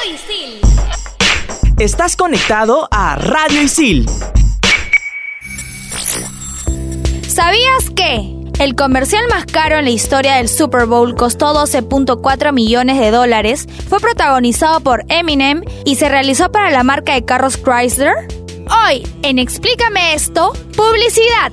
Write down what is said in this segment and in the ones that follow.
Radio Isil. Estás conectado a Radio Isil. ¿Sabías que? El comercial más caro en la historia del Super Bowl costó 12.4 millones de dólares, fue protagonizado por Eminem y se realizó para la marca de carros Chrysler. Hoy, en Explícame esto, publicidad.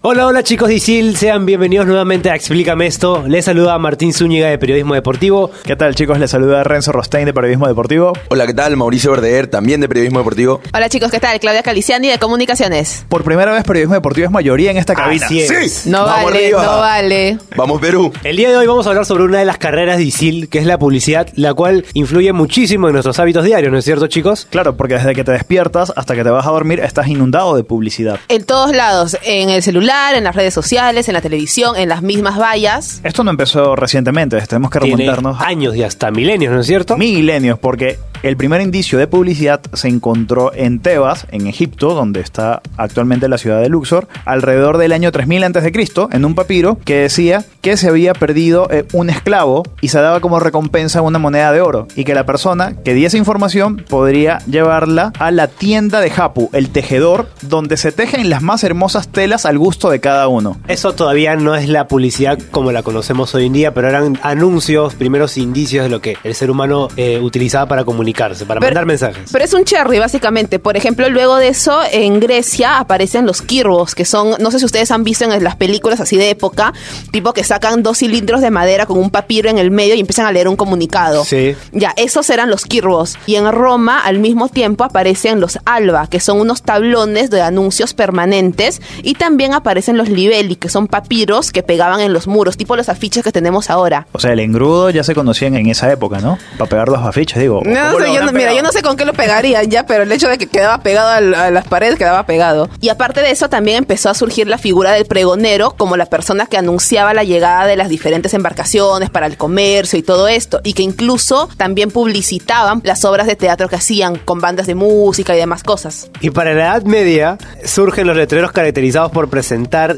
Hola, hola chicos de Isil, sean bienvenidos nuevamente a Explícame esto. Les saluda Martín Zúñiga de Periodismo Deportivo. ¿Qué tal chicos? Les saluda Renzo Rostein de Periodismo Deportivo. Hola, ¿qué tal? Mauricio Verdeer, también de Periodismo Deportivo. Hola chicos, ¿qué tal? Claudia Caliciani de Comunicaciones. Por primera vez Periodismo Deportivo es mayoría en esta cabina. Así es. No Vamos vale, arriba. no vale. Vamos Perú. El día de hoy vamos a hablar sobre una de las carreras de Isil, que es la publicidad, la cual influye muchísimo en nuestros hábitos diarios, ¿no es cierto chicos? Claro, porque desde que te despiertas hasta que te vas a dormir estás inundado de publicidad. En todos lados, en el celular, en las redes sociales, en la televisión, en las mismas vallas. Esto no empezó recientemente, tenemos que Tiene remontarnos años y hasta milenios, ¿no es cierto? milenios, porque el primer indicio de publicidad se encontró en Tebas, en Egipto, donde está actualmente la ciudad de Luxor, alrededor del año 3000 a.C., en un papiro que decía que se había perdido eh, un esclavo y se daba como recompensa una moneda de oro, y que la persona que diese información podría llevarla a la tienda de Hapu, el tejedor, donde se tejen las más hermosas telas al gusto de cada uno. Eso todavía no es la publicidad como la conocemos hoy en día, pero eran anuncios, primeros indicios de lo que el ser humano eh, utilizaba para comunicarse, para Pero- mandar mensajes. Pero es un cherry, básicamente. Por ejemplo, luego de eso, en Grecia aparecen los kirbos, que son, no sé si ustedes han visto en las películas así de época, tipo que sacan dos cilindros de madera con un papiro en el medio y empiezan a leer un comunicado. Sí. Ya, esos eran los kirbos. Y en Roma, al mismo tiempo, aparecen los alba, que son unos tablones de anuncios permanentes. Y también aparecen los libelli, que son papiros que pegaban en los muros, tipo los afiches que tenemos ahora. O sea, el engrudo ya se conocían en esa época, ¿no? Para pegar los afiches, digo. No, ¿cómo sé, lo yo no- mira, yo no sé con qué lo pegarían ya, pero el hecho de que quedaba pegado al- a, las paredes quedaba pegado. Y aparte de eso, también empezó a surgir la figura del pregonero como la persona que anunciaba la llegada de las diferentes embarcaciones para el comercio y todo esto. Y que incluso también publicitaban las obras de teatro que hacían con bandas de música y demás cosas. Y para la Edad Media surgen los letreros caracterizados por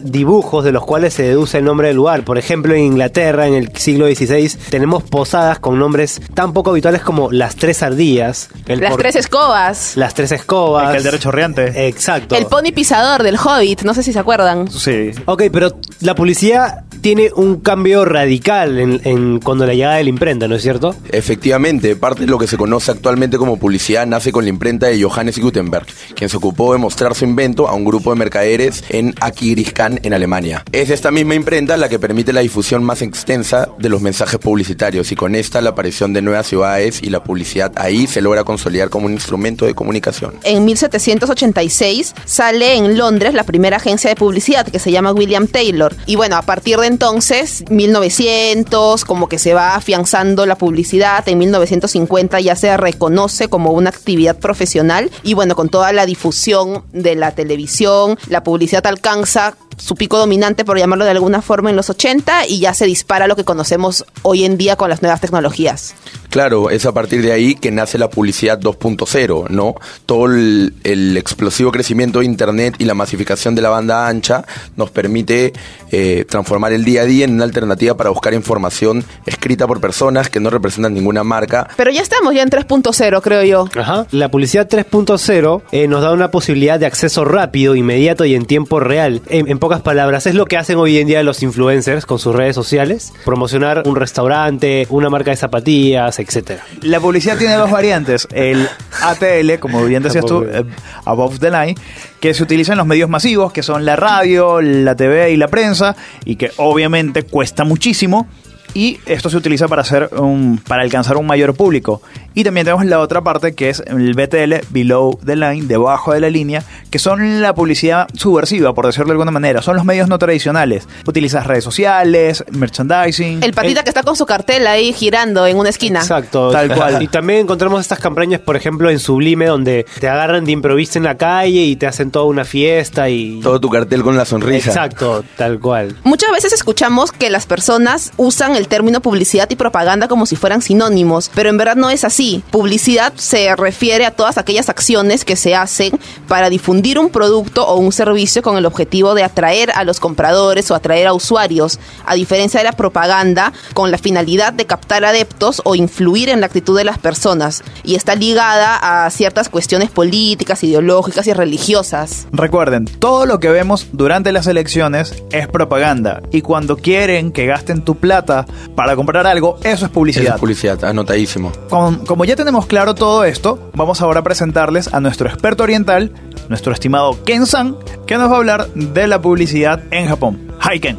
dibujos de los cuales se deduce el nombre del lugar. Por ejemplo, en Inglaterra, en el siglo XVI, tenemos posadas con nombres tan poco habituales como las tres ardillas, el las por- tres escobas. las tres escobas, El caldero chorreante. Exacto. El pony pisador del Hobbit, no sé si se acuerdan. Sí. Ok, pero la publicidad tiene un cambio radical en, en cuando la llegada de la imprenta, ¿no es cierto? Efectivamente, parte de lo que se conoce actualmente como publicidad nace con la imprenta de Johannes Gutenberg, quien se ocupó de mostrar su invento a un grupo de mercaderes en Aquisgrán, en Alemania. Es esta misma imprenta la que permite la difusión más extensa de los mensajes publicitarios y con esta la aparición de nuevas ciudades y la publicidad ahí se logra consolidar como un instrumento de comunicación. En 1786 sale en Londres la primera agencia de publicidad que se llama William Taylor. Y bueno, a partir de entonces, 1900, como que se va afianzando la publicidad. En 1950 ya se reconoce como una actividad profesional. Y bueno, con toda la difusión de la televisión, la publicidad alcanza su pico dominante, por llamarlo de alguna forma, en los 80 y ya se dispara lo que conocemos hoy en día con las nuevas tecnologías. Claro, es a partir de ahí que nace la publicidad 2.0, ¿no? Todo el, el explosivo crecimiento de Internet y la masificación de la banda ancha nos permite eh, transformar el día a día en una alternativa para buscar información escrita por personas que no representan ninguna marca. Pero ya estamos ya en 3.0, creo yo. Ajá. La publicidad 3.0 eh, nos da una posibilidad de acceso rápido, inmediato y en tiempo real. En, en pocas palabras, es lo que hacen hoy en día los influencers con sus redes sociales. Promocionar un restaurante, una marca de zapatillas, etcétera. La publicidad tiene dos variantes. El ATL, como bien decías tú, eh, Above the Line, que se utiliza en los medios masivos, que son la radio, la TV y la prensa, y que obviamente cuesta muchísimo. Y esto se utiliza para hacer un, para alcanzar un mayor público. Y también tenemos la otra parte que es el BTL, below the line, debajo de la línea, que son la publicidad subversiva, por decirlo de alguna manera. Son los medios no tradicionales. Utilizas redes sociales, merchandising. El patita que está con su cartel ahí girando en una esquina. Exacto. Tal cual. Y también encontramos estas campañas, por ejemplo, en Sublime, donde te agarran de improviso en la calle y te hacen toda una fiesta y... Todo tu cartel con la sonrisa. Exacto, tal cual. Muchas veces escuchamos que las personas usan el término publicidad y propaganda como si fueran sinónimos, pero en verdad no es así. Publicidad se refiere a todas aquellas acciones que se hacen para difundir un producto o un servicio con el objetivo de atraer a los compradores o atraer a usuarios, a diferencia de la propaganda con la finalidad de captar adeptos o influir en la actitud de las personas y está ligada a ciertas cuestiones políticas, ideológicas y religiosas. Recuerden, todo lo que vemos durante las elecciones es propaganda. Y cuando quieren que gasten tu plata para comprar algo, eso es publicidad. es publicidad, anotadísimo. Con- como ya tenemos claro todo esto, vamos ahora a presentarles a nuestro experto oriental, nuestro estimado Ken San, que nos va a hablar de la publicidad en Japón. Hi Ken.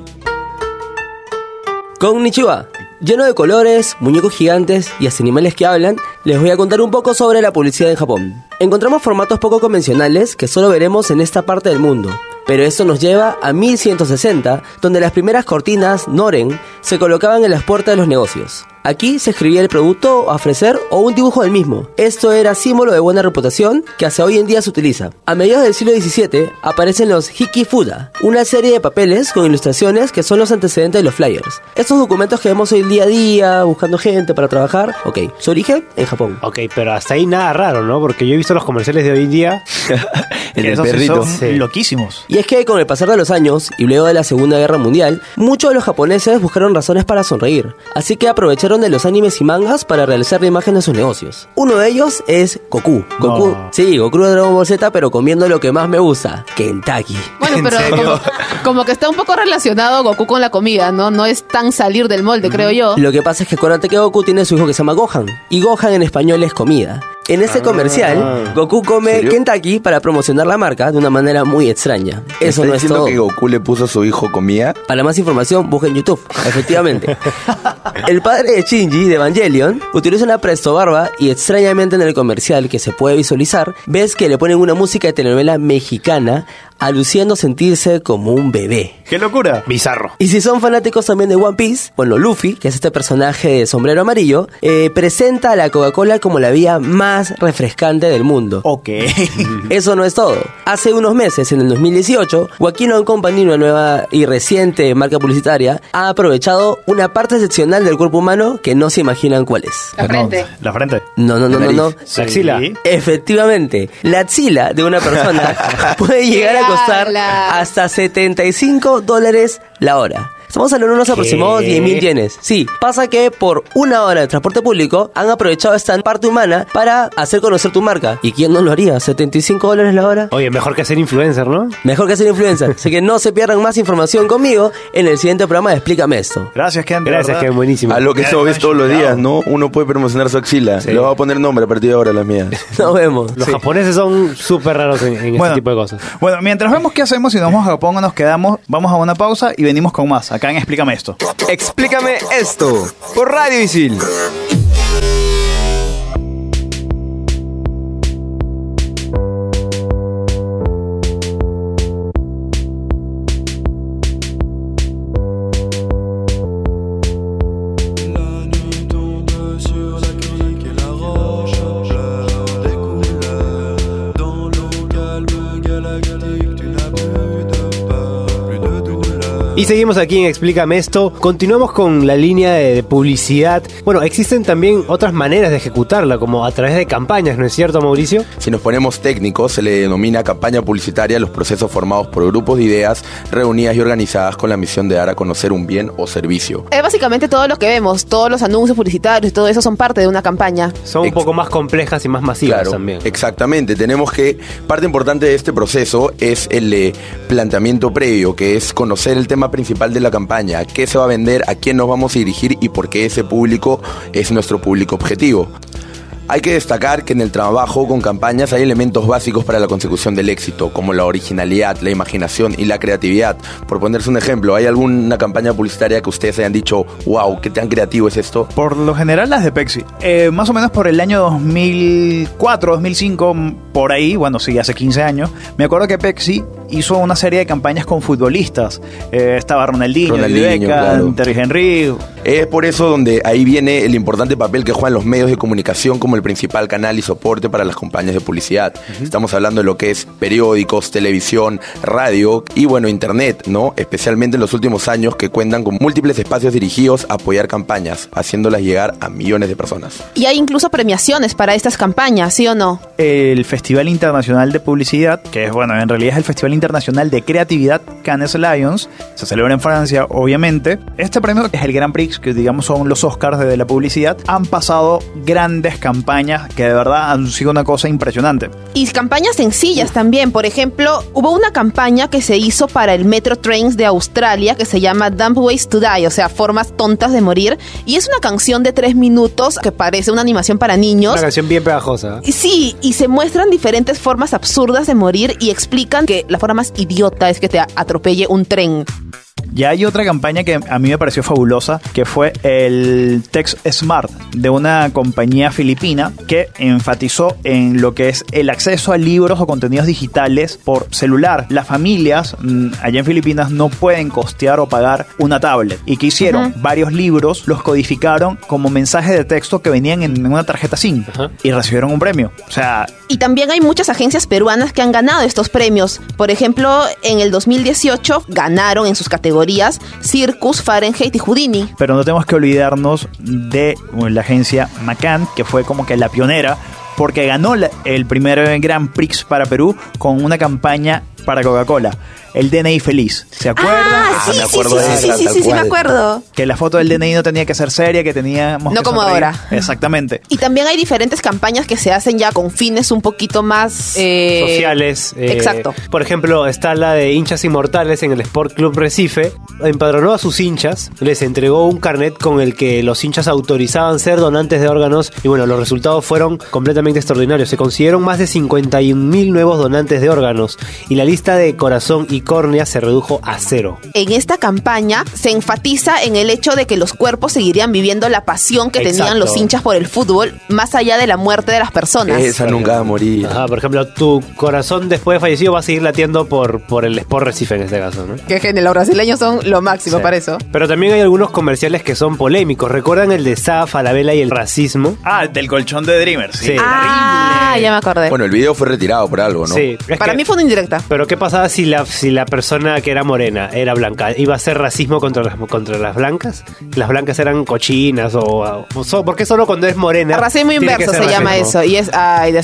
Konnichiwa. Lleno de colores, muñecos gigantes y hasta animales que hablan, les voy a contar un poco sobre la publicidad en Japón. Encontramos formatos poco convencionales que solo veremos en esta parte del mundo. Pero esto nos lleva a 1160, donde las primeras cortinas Noren se colocaban en las puertas de los negocios. Aquí se escribía el producto a ofrecer o un dibujo del mismo. Esto era símbolo de buena reputación que hasta hoy en día se utiliza. A mediados del siglo XVII aparecen los Hikifuda, una serie de papeles con ilustraciones que son los antecedentes de los flyers. Estos documentos que vemos hoy día a día, buscando gente para trabajar, ok, su origen en Japón. Ok, pero hasta ahí nada raro, ¿no? Porque yo he visto los comerciales de hoy en día. El del perrito. son Sí. loquísimos. Y es que con el pasar de los años y luego de la Segunda Guerra Mundial, muchos de los japoneses buscaron razones para sonreír, así que aprovecharon de los animes y mangas para realizar la imagen de sus negocios. Uno de ellos es Goku. Goku, No. sí, Goku de Dragon Ball Z, pero comiendo lo que más me gusta, Kentucky. Bueno, ¿En pero serio? como, como que está un poco relacionado Goku con la comida, ¿no? No es tan salir del molde, creo yo. Lo que pasa es que acuérdate que Goku tiene su hijo que se llama Gohan, y Gohan en español es comida. En este comercial, Goku come serio? Kentucky para promocionar la marca de una manera muy extraña. Eso ¿Está no es todo. que Goku le puso a su hijo comida? Para más información, busca en YouTube, efectivamente. el padre de Shinji, de Evangelion, utiliza una presto barba y extrañamente en el comercial que se puede visualizar, ves que le ponen una música de telenovela mexicana aluciendo sentirse como un bebé. ¡Qué locura! Bizarro. Y si son fanáticos también de One Piece, bueno, Luffy, que es este personaje de sombrero amarillo, eh, presenta a la Coca-Cola como la vía más refrescante del mundo. Ok. Eso no es todo. Hace unos meses, en el 2018, Joaquin and Company, una nueva y reciente marca publicitaria, ha aprovechado una parte excepcional del cuerpo humano que no se imaginan cuál es. La frente. La frente. No, no, no, no, no. La axila. Efectivamente, la axila de una persona puede llegar a costar hasta 75 dólares la hora. Estamos hablando de unos aproximados 10 mil yenes. Sí, pasa que por una hora de transporte público han aprovechado esta parte humana para hacer conocer tu marca. ¿Y quién no lo haría? ¿75 dólares la hora? Oye, mejor que ser influencer, ¿no? Mejor que ser influencer. Así que no se pierdan más información conmigo en el siguiente programa de Explícame esto. Gracias, Ken. Gracias, es buenísimo. A lo que eso ves todos los días, ¿no? Uno puede promocionar su axila. Le voy a poner nombre a partir de ahora las mías. Nos vemos. Los japoneses son súper raros en, en este tipo de cosas. Bueno, mientras vemos qué hacemos, si nos vamos a Japón o nos quedamos, vamos a una pausa y venimos con más. Acá Explícame esto. Explícame esto por Radio Isil. Y seguimos aquí en Explícame esto. Continuamos con la línea de, de publicidad. Bueno, existen también otras maneras de ejecutarla, como a través de campañas, ¿no es cierto, Mauricio? Si nos ponemos técnicos, se le denomina campaña publicitaria a los procesos formados por grupos de ideas reunidas y organizadas con la misión de dar a conocer un bien o servicio. Es básicamente todo lo que vemos, todos los anuncios publicitarios y todo eso son parte de una campaña. Son un Ex- poco más complejas y más masivas Claro, también. exactamente. Tenemos que, parte importante de este proceso es el eh, planteamiento previo, que es conocer el tema principal de la campaña, qué se va a vender, a quién nos vamos a dirigir y por qué ese público es nuestro público objetivo. Hay que destacar que en el trabajo con campañas hay elementos básicos para la consecución del éxito, como la originalidad, la imaginación y la creatividad. Por ponerse un ejemplo, ¿hay alguna campaña publicitaria que ustedes hayan dicho, wow, qué tan creativo es esto? Por lo general las de Pepsi. Eh, más o menos por el año 2004, 2005, mm, por ahí, bueno, sí, hace 15 años, me acuerdo que Pepsi hizo una serie de campañas con futbolistas. Eh, estaba Ronaldinho, Ronaldinho, David Beckham, claro. Terry Henry. Es por eso donde ahí viene el importante papel que juegan los medios de comunicación como el principal canal y soporte para las campañas de publicidad. Estamos hablando de lo que es periódicos, televisión, radio y bueno, internet, ¿no? Especialmente en los últimos años que cuentan con múltiples espacios dirigidos a apoyar campañas, haciéndolas llegar a millones de personas. Y hay incluso premiaciones para estas campañas, ¿sí o no? El Festival Internacional de Publicidad, que es, bueno, en realidad es el Festival Internacional de Creatividad Cannes Lions, se celebra en Francia, obviamente. Este premio es el Grand Prix, que digamos son los Oscars de la publicidad. Han pasado grandes campañas que de verdad han sido una cosa impresionante. Y campañas sencillas también. Por ejemplo, hubo una campaña que se hizo para el Metro Trains de Australia que se llama Dumb Ways to Die, o sea, formas tontas de morir. Y es una canción de tres minutos que parece una animación para niños. Una canción bien pegajosa. Y Sí, y se muestran diferentes formas absurdas de morir y explican que la forma más idiota es que te atropelle un tren. Ya hay otra campaña que a mí me pareció fabulosa, que fue el Text Smart de una compañía filipina que enfatizó en lo que es el acceso a libros o contenidos digitales por celular. Las familias mm, allá en Filipinas no pueden costear o pagar una tablet. ¿Y que hicieron? Varios libros los codificaron como mensajes de texto que venían en una tarjeta SIM Ajá. y recibieron un premio. O sea, Y también hay muchas agencias peruanas que han ganado estos premios. Por ejemplo, en el 2018 ganaron en sus categorías Circus, Fahrenheit y Houdini. pero no tenemos que olvidarnos de la agencia Macan, que fue como que la pionera, porque ganó el primer Grand Prix para Perú con una campaña para Coca-Cola, el DNI feliz. ¿Se acuerdan? Ah, sí, me sí, acuerdo sí, de sí, esa, sí, tal sí, sí, me acuerdo. Que la foto del DNI no tenía que ser seria, que teníamos No que como sonreír. ahora. Exactamente. Y también hay diferentes campañas que se hacen ya con fines un poquito más eh, sociales. eh, exacto. Por ejemplo, está la de hinchas inmortales en el Sport Club Recife. Empadronó a sus hinchas, les entregó un carnet con el que los hinchas autorizaban ser donantes de órganos. Y bueno, los resultados fueron completamente extraordinarios. Se consiguieron más de 51 mil nuevos donantes de órganos. Y la lista de corazón y córnea se redujo a cero. En esta campaña se enfatiza en el hecho de que los cuerpos seguirían viviendo la pasión que tenían los hinchas por el fútbol, más allá de la muerte de las personas. Esa nunca va a morir. Ajá, por ejemplo, tu corazón después de fallecido va a seguir latiendo por, por el Sport Recife en este caso, ¿no? Que genial, los brasileños son lo máximo Sí. para eso. Pero también hay algunos comerciales que son polémicos. ¿Recuerdan el de Sa, Falabella y el racismo? Ah, del colchón de Dreamers. Sí. Ah, ya me acordé. Bueno, el video fue retirado por algo, ¿no? Sí. es para que- mí fue una indirecta. Pero ¿qué pasaba si la, si la persona que era morena era blanca? ¿Iba a ser racismo contra las, contra las blancas? ¿Las blancas eran cochinas o...? o so- ¿Por qué solo cuando es morena? Racismo inverso se llama eso. Y es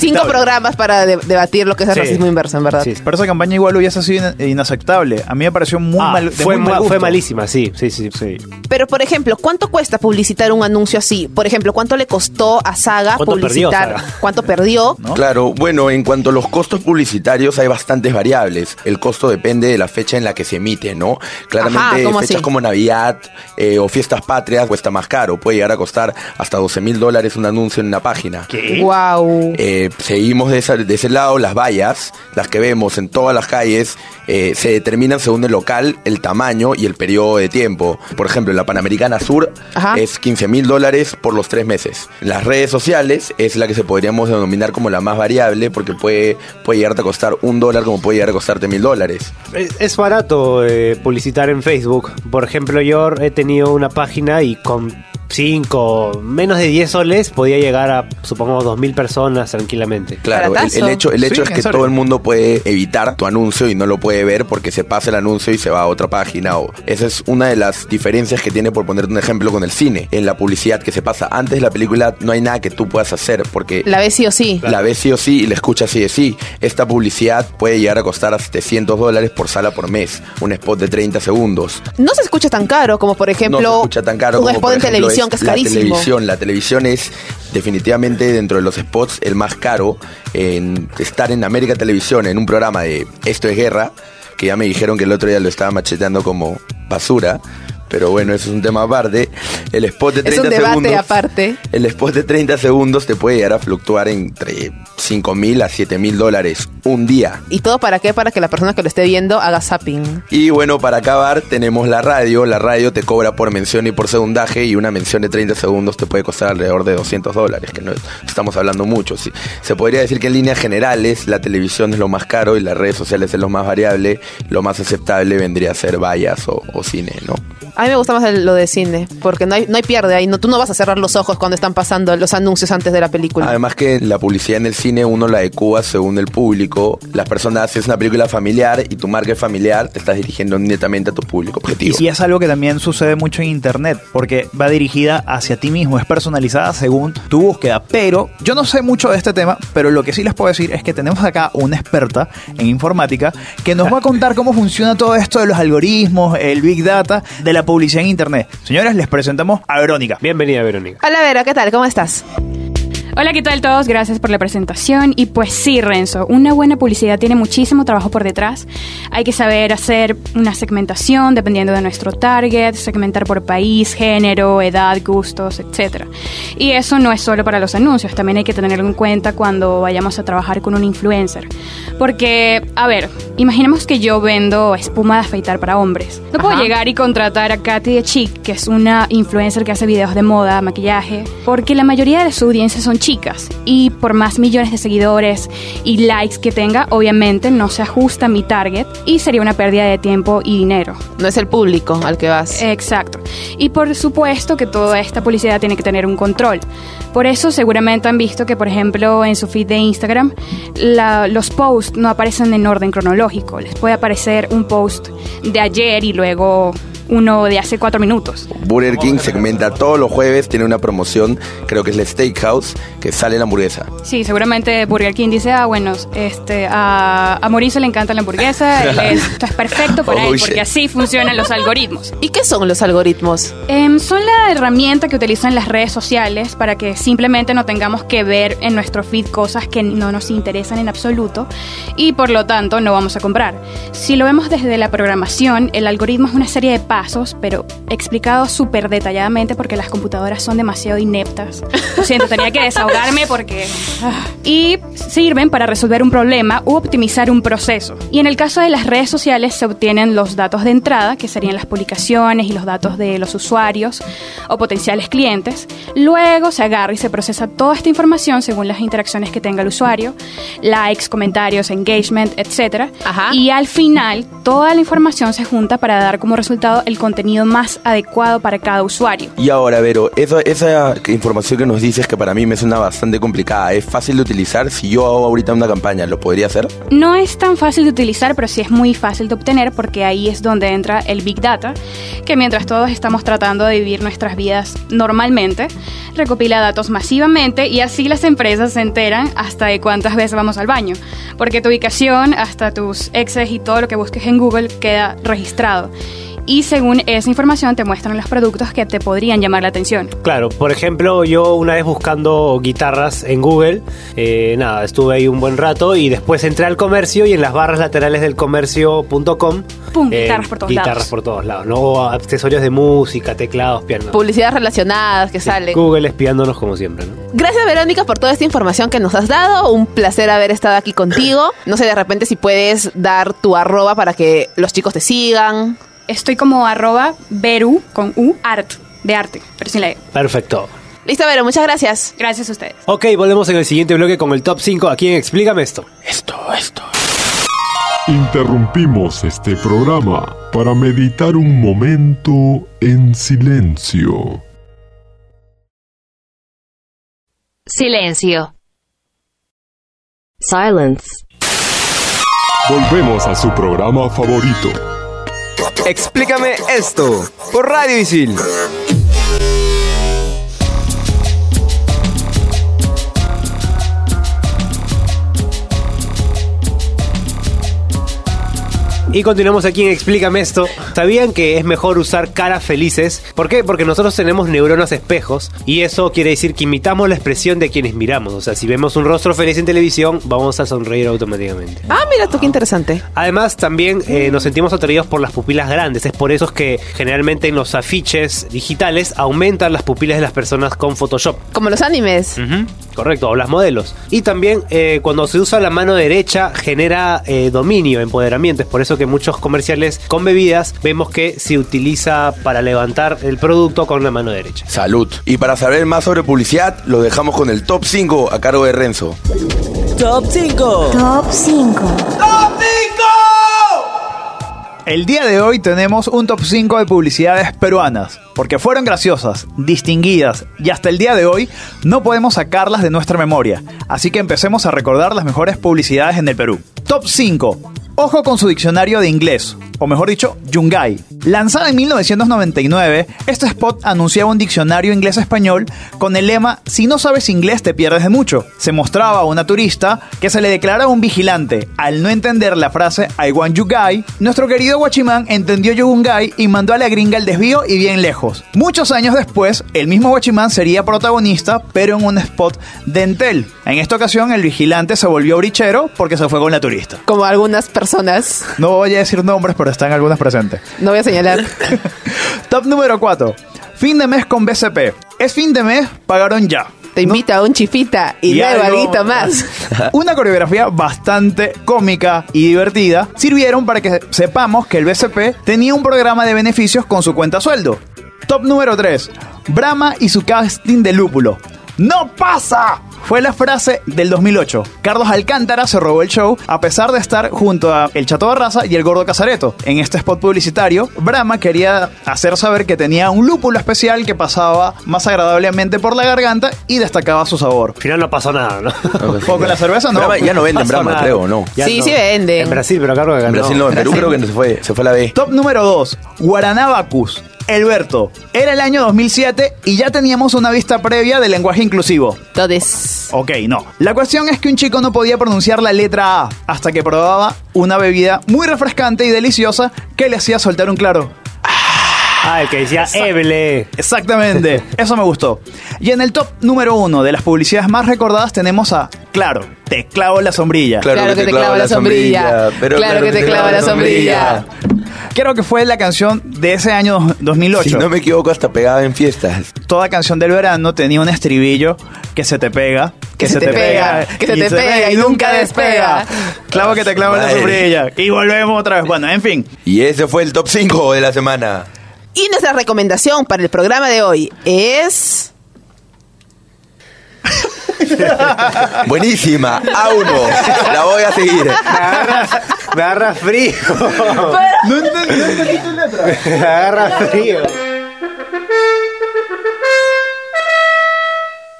cinco No. programas para de- debatir lo que es el Sí. racismo inverso, en verdad. Sí. Pero esa campaña igual hubiese sido in- inaceptable. A mí me pareció muy Ah, mal. de fue, muy mal fue malísima, sí, sí, sí, sí. Pero, por ejemplo, ¿cuánto cuesta publicitar un anuncio así? Por ejemplo, ¿cuánto le costó a Saga ¿Cuánto perdió publicitar? Saga? ¿Cuánto perdió? ¿no? Claro, bueno, en cuanto a los costos publicitarios hay bastantes variables. El costo depende de la fecha en la que se emite, ¿no? Claramente Ajá, ¿cómo fechas así? como Navidad eh, o fiestas patrias cuesta más caro. Puede llegar a costar hasta 12 mil dólares un anuncio en una página. Wow. Eh, seguimos de, esa- de ese lado, las vallas, las que vemos en todas las calles, eh, se determinan según el local, el tamaño y el periodo de tiempo. Por ejemplo, en la Panamericana Sur Ajá. es 15 mil dólares por los tres meses. Las redes sociales es la que se podríamos denominar como la más variable porque puede, puede llegarte a costar un dólar como puede llegar a costarte mil dólares. Es, barato eh, publicitar en Facebook. Por ejemplo, yo he tenido una página y con 5, menos de 10 soles podía llegar a, supongamos, 2.000 personas tranquilamente. Claro, el, hecho, el hecho Sí, es que todo el mundo puede evitar tu anuncio y no lo puede ver porque se pasa el anuncio y se va a otra página. O, esa es una de las diferencias que tiene, por ponerte un ejemplo, con el cine. En la publicidad que se pasa antes de la película no hay nada que tú puedas hacer porque La ves sí o sí. la ves sí o sí y la escuchas sí de sí. Esta publicidad puede llegar a costar a 700 dólares por sala por mes. Un spot de 30 segundos. No se escucha tan caro como, por ejemplo, no se escucha tan caro un como spot por en ejemplo, televisión, que es la carísimo. televisión. La televisión es definitivamente dentro de los spots el más caro en estar en América Televisión en un programa de Esto es Guerra, que ya me dijeron que el otro día lo estaba macheteando como basura. Pero bueno, eso es un tema aparte. El spot de 30 Es un debate segundos. aparte. El spot de 30 segundos te puede llegar a fluctuar entre 5 mil a 7 mil dólares un día. ¿Y todo para qué? Para que la persona que lo esté viendo haga zapping. Y bueno, para acabar, tenemos la radio. La radio te cobra por mención y por segundaje. Y una mención de 30 segundos te puede costar alrededor de 200 dólares, que no es- estamos hablando mucho. Sí. Se podría decir que en líneas generales, la televisión es lo más caro y las redes sociales es lo más variable. Lo más aceptable vendría a ser vallas o, o cine, ¿no? A mí me gusta más el- lo de cine, porque no hay, no hay pierde ahí. No, tú no vas a cerrar los ojos cuando están pasando los anuncios antes de la película. Además que la publicidad en el cine uno la adecua según el público. Las personas, si es una película familiar y tu marca es familiar, te estás dirigiendo netamente a tu público objetivo. Y es algo que también sucede mucho en internet, porque va dirigida hacia ti mismo, es personalizada según tu búsqueda. Pero yo no sé mucho de este tema, pero lo que sí les puedo decir es que tenemos acá una experta en informática que nos va a contar cómo funciona todo esto de los algoritmos, el big data, de la publicidad en internet. Señores, les presentamos a Verónica. Bienvenida, Verónica. Hola, Vero, ¿qué tal? ¿Cómo estás? Hola, ¿qué tal todos? Gracias por la presentación. Y pues sí, Renzo, una buena publicidad tiene muchísimo trabajo por detrás. Hay que saber hacer una segmentación dependiendo de nuestro target, segmentar por país, género, edad, gustos, etc. Y eso no es solo para los anuncios, también hay que tenerlo en cuenta cuando vayamos a trabajar con un influencer. Porque, a ver, imaginemos que yo vendo espuma de afeitar para hombres. No puedo Ajá. llegar y contratar a Katy de Chic, que es una influencer que hace videos de moda, maquillaje, porque la mayoría de su audiencia son chicas y por más millones de seguidores y likes que tenga, obviamente no se ajusta a mi target y sería una pérdida de tiempo y dinero. No es el público al que vas. Exacto. Y por supuesto que toda esta publicidad tiene que tener un control. Por eso seguramente han visto que, por ejemplo, en su feed de Instagram, la- los posts no aparecen en orden cronológico. Les puede aparecer un post de ayer y luego uno de hace cuatro minutos. Burger King segmenta todos los jueves, tiene una promoción, creo que es la Steakhouse, que sale la hamburguesa. Sí, seguramente Burger King dice, ah, bueno, este, a, a Mauricio le encanta la hamburguesa, él esto es perfecto para Oh, él, shit. porque así funcionan los algoritmos. ¿Y qué son los algoritmos? Em, son la herramienta que utilizan las redes sociales para que simplemente no tengamos que ver en nuestro feed cosas que no nos interesan en absoluto y por lo tanto no vamos a comprar. Si lo vemos desde la programación, el algoritmo es una serie de pasos, pero explicado súper detalladamente porque las computadoras son demasiado ineptas. Lo siento, tenía que desahogarme porque... ah. Y sirven para resolver un problema u optimizar un proceso. Y en el caso de las redes sociales se obtienen los datos de entrada, que serían las publicaciones y los datos de los usuarios o potenciales clientes. Luego se agarra y se procesa toda esta información según las interacciones que tenga el usuario, likes, comentarios, engagement, etc. Ajá. Y al final toda la información se junta para dar como resultado el contenido más adecuado para cada usuario. Y ahora, Vero, esa, esa información que nos dices que para mí me suena bastante complicada, ¿es fácil de utilizar? Si yo hago ahorita una campaña, ¿lo podría hacer? No es tan fácil de utilizar, pero sí es muy fácil de obtener porque ahí es donde entra el Big Data, que mientras todos estamos tratando de vivir nuestras vidas normalmente, recopila datos masivamente y así las empresas se enteran hasta de cuántas veces vamos al baño, porque tu ubicación, hasta tus exes y todo lo que busques en Google queda registrado. Y según esa información te muestran los productos que te podrían llamar la atención. Claro, por ejemplo, yo una vez buscando guitarras en Google, eh, nada, estuve ahí un buen rato y después entré al comercio y en las barras laterales del comercio.com. Pum, guitarras por todos guitarras lados. por todos lados, ¿no? O accesorios de música, teclados, pianos. Publicidades relacionadas que salen. Google espiándonos como siempre, ¿no? Gracias Verónica por toda esta información que nos has dado. Un placer haber estado aquí contigo. No sé de repente si puedes dar tu arroba para que los chicos te sigan. Estoy como arroba veru con u art, de arte, pero sin la E. Perfecto. Listo, Vero, muchas gracias. Gracias a ustedes. Ok, volvemos en el siguiente bloque con el top 5 aquí en Explícame esto. Esto, esto. Interrumpimos este programa para meditar un momento en silencio. Silencio. Silence. Volvemos a su programa favorito. Explícame esto por Radio. Y continuamos aquí en Explícame esto. ¿Sabían que es mejor usar caras felices? ¿Por qué? Porque nosotros tenemos neuronas espejos y eso quiere decir que imitamos la expresión de quienes miramos. O sea, si vemos un rostro feliz en televisión, vamos a sonreír automáticamente. Ah, mira tú, qué interesante. Además, también eh, nos sentimos atraídos por las pupilas grandes. Es por eso es que generalmente en los afiches digitales aumentan las pupilas de las personas con Photoshop. Como los animes. Correcto, o las modelos. Y también eh, cuando se usa la mano derecha genera eh, dominio, empoderamiento. Es por eso que muchos comerciales con bebidas vemos que se utiliza para levantar el producto con la mano derecha. Salud. Y para saber más sobre publicidad, lo dejamos con el top 5 a cargo de Renzo. Top 5. Top 5. El día de hoy tenemos un top 5 de publicidades peruanas, porque fueron graciosas, distinguidas y hasta el día de hoy no podemos sacarlas de nuestra memoria. Así que empecemos a recordar las mejores publicidades en el Perú. Top 5. Ojo con su diccionario de inglés, o mejor dicho, Yungay. Lanzada en 1999, este spot anunciaba un diccionario inglés-español con el lema Si no sabes inglés te pierdes de mucho. Se mostraba a una turista que se le declara un vigilante. Al no entender la frase I want you nuestro querido guachimán entendió Yungay y mandó a la gringa el desvío y bien lejos. Muchos años después, el mismo guachimán sería protagonista, pero en un spot de Entel. En esta ocasión, el vigilante se volvió brichero porque se fue con la turista. Como algunas personas. No voy a decir nombres, pero están algunas presentes. No voy a señalar. Top número 4. Fin de mes con BCP. Es fin de mes, pagaron ya. Te invita a un chifita y, luego algo algo más. Una coreografía bastante cómica y divertida sirvieron para que sepamos que el BCP tenía un programa de beneficios con su cuenta sueldo. Top número 3. Brahma y su casting de lúpulo. ¡No pasa! Fue la frase del 2008. Carlos Alcántara se robó el show a pesar de estar junto a El Chato Barraza y el Gordo Casareto. En este spot publicitario, Brahma quería hacer saber que tenía un lúpulo especial que pasaba más agradablemente por la garganta y destacaba su sabor. Al final no pasó nada, ¿no? O con la cerveza no. Brahma- ya no venden Brahma, nada. creo, ¿no? Ya Sí, no. sí venden. En Brasil, pero acá que En no. Brasil no, en Perú creo que se fue, se fue a la B. Top número 2. Guaraná Bacus. Elberto. Era el año 2007 y ya teníamos una vista previa del lenguaje inclusivo. Entonces, Ok, no. La cuestión es que un chico no podía pronunciar la letra A hasta que probaba una bebida muy refrescante y deliciosa que le hacía soltar un claro. Ah, el que decía Eble. Exactamente, eso me gustó. Y en el top número uno de las publicidades más recordadas tenemos a Claro, te clavo la sombrilla. Claro que te clava la sombrilla. pero Claro que te clava la sombrilla. Creo que fue la canción de ese año 2008. Si no me equivoco, hasta pegada en fiestas. Toda canción del verano tenía un estribillo que se te pega, Que se te pega, que se te pega y nunca despega. Clavo que te clavo la Madre. sombrilla. Y volvemos otra vez. Bueno, en fin. Y ese fue el top 5 de la semana. y nuestra recomendación para el programa de hoy es... Buenísima, A1. La voy a seguir. Me agarra, me agarra frío. No entendí tu letra. Me agarra frío.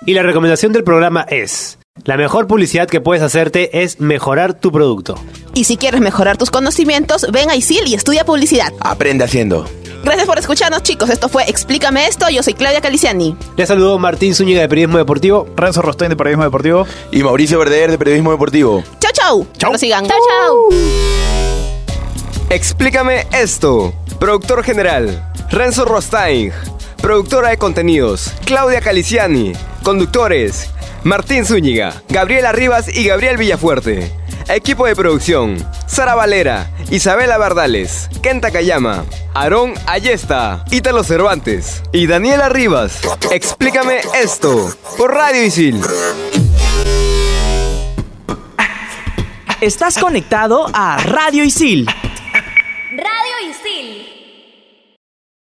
Y la recomendación del programa es: la mejor publicidad que puedes hacerte es mejorar tu producto. Y si quieres mejorar tus conocimientos, ven a ISIL y estudia publicidad. Aprende haciendo. Gracias por escucharnos, chicos. Esto fue Explícame esto. Yo soy Claudia Caliciani. Les saludo Martín Zúñiga de Periodismo Deportivo. Renzo Rostein de Periodismo Deportivo. Y Mauricio Verdeer de Periodismo Deportivo. Chau, chau. Chau. No sigan. Chao, chao. Explícame esto. Productor general, Renzo Rostain. Productora de contenidos, Claudia Caliciani. Conductores, Martín Zúñiga, Gabriela Rivas y Gabriel Villafuerte. Equipo de producción, Sara Valera, Isabela Bardales, Kenta Kayama, Aarón Ayesta, Ítalo Cervantes y Daniela Rivas. Explícame esto por Radio Isil. Estás conectado a Radio Isil